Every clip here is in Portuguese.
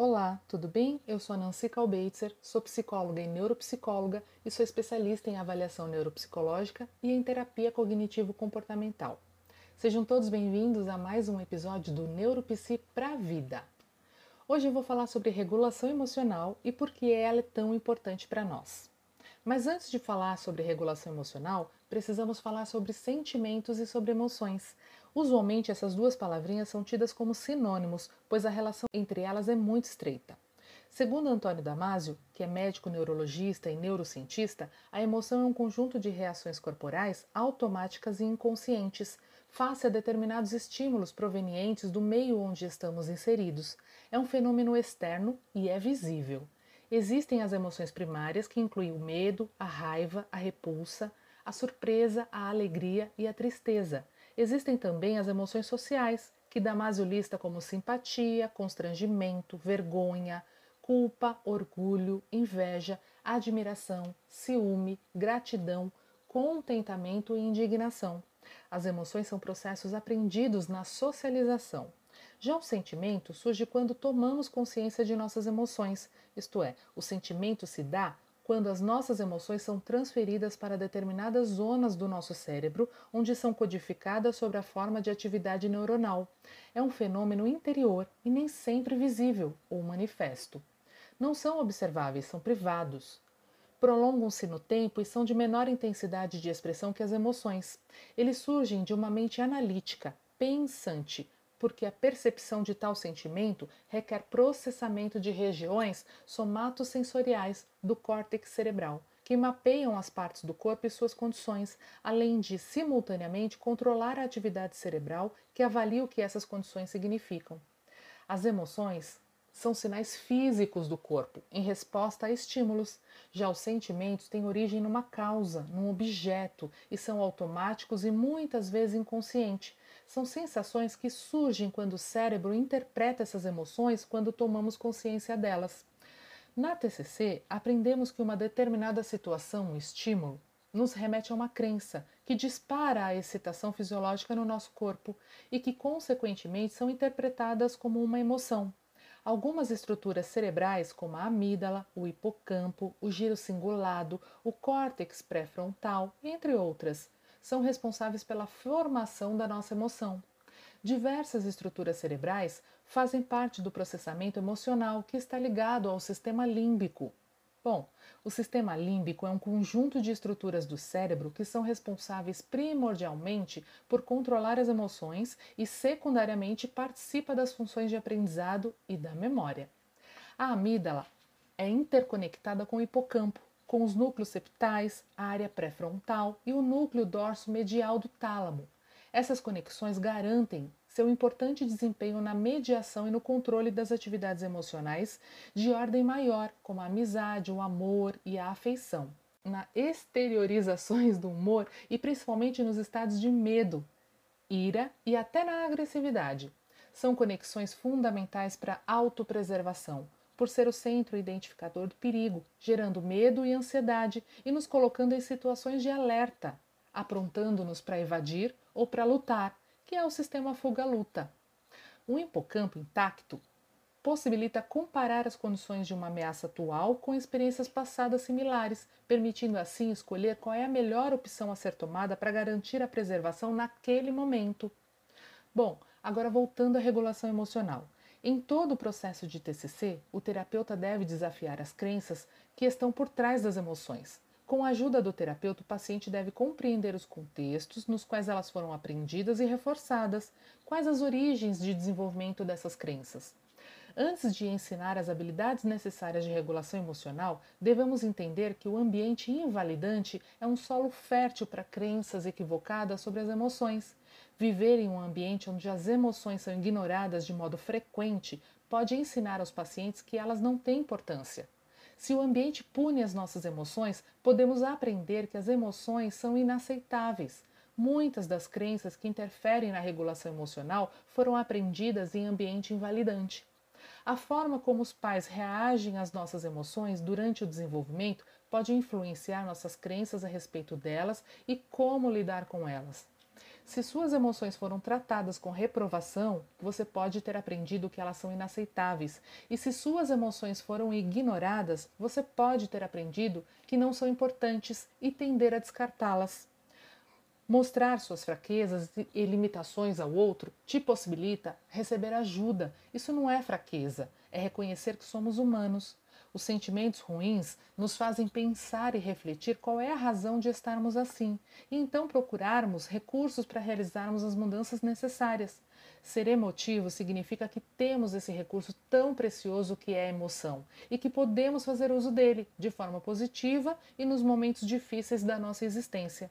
Olá, tudo bem? Eu sou a Nancy Kalbeitzer, sou psicóloga e neuropsicóloga e sou especialista em avaliação neuropsicológica e em terapia cognitivo-comportamental. Sejam todos bem-vindos a mais um episódio do Neuropsi pra Vida. Hoje eu vou falar sobre regulação emocional e por que ela é tão importante para nós. Mas antes de falar sobre regulação emocional, precisamos falar sobre sentimentos e sobre emoções, Usualmente, essas duas palavrinhas são tidas como sinônimos, pois a relação entre elas é muito estreita. Segundo Antônio Damasio, que é médico neurologista e neurocientista, a emoção é um conjunto de reações corporais automáticas e inconscientes face a determinados estímulos provenientes do meio onde estamos inseridos. É um fenômeno externo e é visível. Existem as emoções primárias, que incluem o medo, a raiva, a repulsa, a surpresa, a alegria e a tristeza. Existem também as emoções sociais, que Damasio lista como simpatia, constrangimento, vergonha, culpa, orgulho, inveja, admiração, ciúme, gratidão, contentamento e indignação. As emoções são processos aprendidos na socialização. Já o sentimento surge quando tomamos consciência de nossas emoções, isto é, o sentimento se dá quando as nossas emoções são transferidas para determinadas zonas do nosso cérebro, onde são codificadas sob a forma de atividade neuronal. É um fenômeno interior e nem sempre visível ou manifesto. Não são observáveis, são privados. Prolongam-se no tempo e são de menor intensidade de expressão que as emoções. Eles surgem de uma mente analítica, pensante, porque a percepção de tal sentimento requer processamento de regiões somatosensoriais do córtex cerebral, que mapeiam as partes do corpo e suas condições, além de, simultaneamente, controlar a atividade cerebral que avalia o que essas condições significam. As emoções são sinais físicos do corpo em resposta a estímulos. Já os sentimentos têm origem numa causa, num objeto e são automáticos e muitas vezes inconscientes, são sensações que surgem quando o cérebro interpreta essas emoções quando tomamos consciência delas. Na TCC, aprendemos que uma determinada situação, um estímulo, nos remete a uma crença que dispara a excitação fisiológica no nosso corpo e que, consequentemente, são interpretadas como uma emoção. Algumas estruturas cerebrais, como a amígdala, o hipocampo, o giro cingulado, o córtex pré-frontal, entre outras, são responsáveis pela formação da nossa emoção. Diversas estruturas cerebrais fazem parte do processamento emocional que está ligado ao sistema límbico. Bom, o sistema límbico é um conjunto de estruturas do cérebro que são responsáveis primordialmente por controlar as emoções e, secundariamente, participa das funções de aprendizado e da memória. A amígdala é interconectada com o hipocampo, com os núcleos septais, a área pré-frontal e o núcleo dorso-medial do tálamo. Essas conexões garantem seu importante desempenho na mediação e no controle das atividades emocionais de ordem maior, como a amizade, o amor e a afeição, na exteriorizações do humor e principalmente nos estados de medo, ira e até na agressividade. São conexões fundamentais para a autopreservação, por ser o centro identificador do perigo, gerando medo e ansiedade e nos colocando em situações de alerta, aprontando-nos para evadir ou para lutar, que é o sistema fuga-luta. Um hipocampo intacto possibilita comparar as condições de uma ameaça atual com experiências passadas similares, permitindo assim escolher qual é a melhor opção a ser tomada para garantir a preservação naquele momento. Bom, agora voltando à regulação emocional. Em todo o processo de TCC, o terapeuta deve desafiar as crenças que estão por trás das emoções. Com a ajuda do terapeuta, o paciente deve compreender os contextos nos quais elas foram aprendidas e reforçadas, quais as origens de desenvolvimento dessas crenças. Antes de ensinar as habilidades necessárias de regulação emocional, devemos entender que o ambiente invalidante é um solo fértil para crenças equivocadas sobre as emoções. Viver em um ambiente onde as emoções são ignoradas de modo frequente pode ensinar aos pacientes que elas não têm importância. Se o ambiente pune as nossas emoções, podemos aprender que as emoções são inaceitáveis. Muitas das crenças que interferem na regulação emocional foram aprendidas em ambiente invalidante. A forma como os pais reagem às nossas emoções durante o desenvolvimento pode influenciar nossas crenças a respeito delas e como lidar com elas. Se suas emoções foram tratadas com reprovação, você pode ter aprendido que elas são inaceitáveis. E se suas emoções foram ignoradas, você pode ter aprendido que não são importantes e tender a descartá-las. Mostrar suas fraquezas e limitações ao outro te possibilita receber ajuda. Isso não é fraqueza, é reconhecer que somos humanos. Os sentimentos ruins nos fazem pensar e refletir qual é a razão de estarmos assim, e então procurarmos recursos para realizarmos as mudanças necessárias. Ser emotivo significa que temos esse recurso tão precioso que é a emoção e que podemos fazer uso dele de forma positiva e nos momentos difíceis da nossa existência.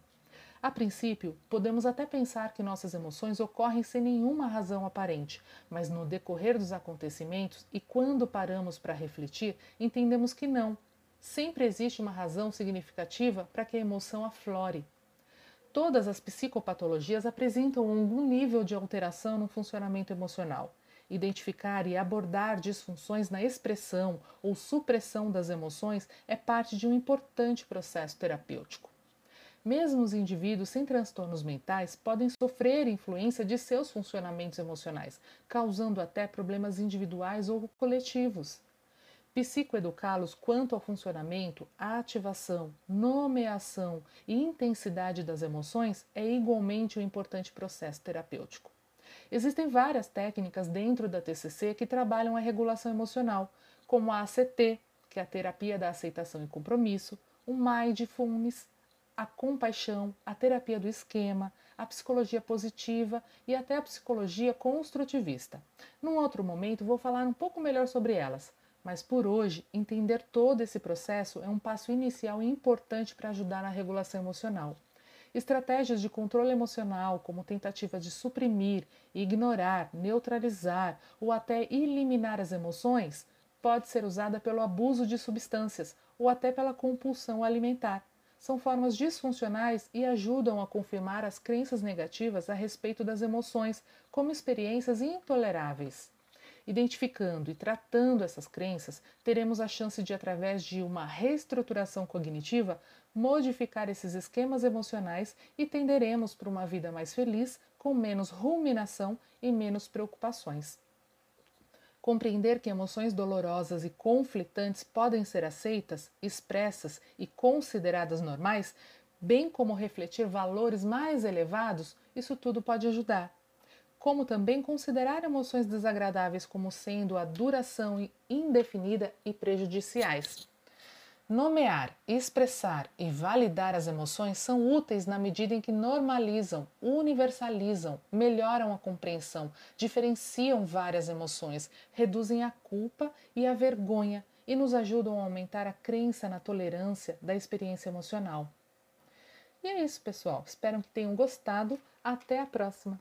A princípio, podemos até pensar que nossas emoções ocorrem sem nenhuma razão aparente, mas no decorrer dos acontecimentos e quando paramos para refletir, entendemos que não. Sempre existe uma razão significativa para que a emoção aflore. Todas as psicopatologias apresentam algum nível de alteração no funcionamento emocional. Identificar e abordar disfunções na expressão ou supressão das emoções é parte de um importante processo terapêutico. Mesmo os indivíduos sem transtornos mentais podem sofrer influência de seus funcionamentos emocionais, causando até problemas individuais ou coletivos. Psicoeducá-los quanto ao funcionamento, ativação, nomeação e intensidade das emoções é igualmente um importante processo terapêutico. Existem várias técnicas dentro da TCC que trabalham a regulação emocional, como a ACT, que é a terapia da aceitação e compromisso, o Mindfulness, a compaixão, a terapia do esquema, a psicologia positiva e até a psicologia construtivista. Num outro momento vou falar um pouco melhor sobre elas, mas por hoje entender todo esse processo é um passo inicial e importante para ajudar na regulação emocional. Estratégias de controle emocional, como tentativa de suprimir, ignorar, neutralizar ou até eliminar as emoções, pode ser usada pelo abuso de substâncias ou até pela compulsão alimentar são formas disfuncionais e ajudam a confirmar as crenças negativas a respeito das emoções como experiências intoleráveis. Identificando e tratando essas crenças, teremos a chance de, através de uma reestruturação cognitiva, modificar esses esquemas emocionais e tenderemos para uma vida mais feliz, com menos ruminação e menos preocupações. Compreender que emoções dolorosas e conflitantes podem ser aceitas, expressas e consideradas normais, bem como refletir valores mais elevados, isso tudo pode ajudar. Como também considerar emoções desagradáveis como sendo a duração indefinida e prejudiciais. Nomear, expressar e validar as emoções são úteis na medida em que normalizam, universalizam, melhoram a compreensão, diferenciam várias emoções, reduzem a culpa e a vergonha e nos ajudam a aumentar a crença na tolerância da experiência emocional. E é isso, pessoal. Espero que tenham gostado. Até a próxima!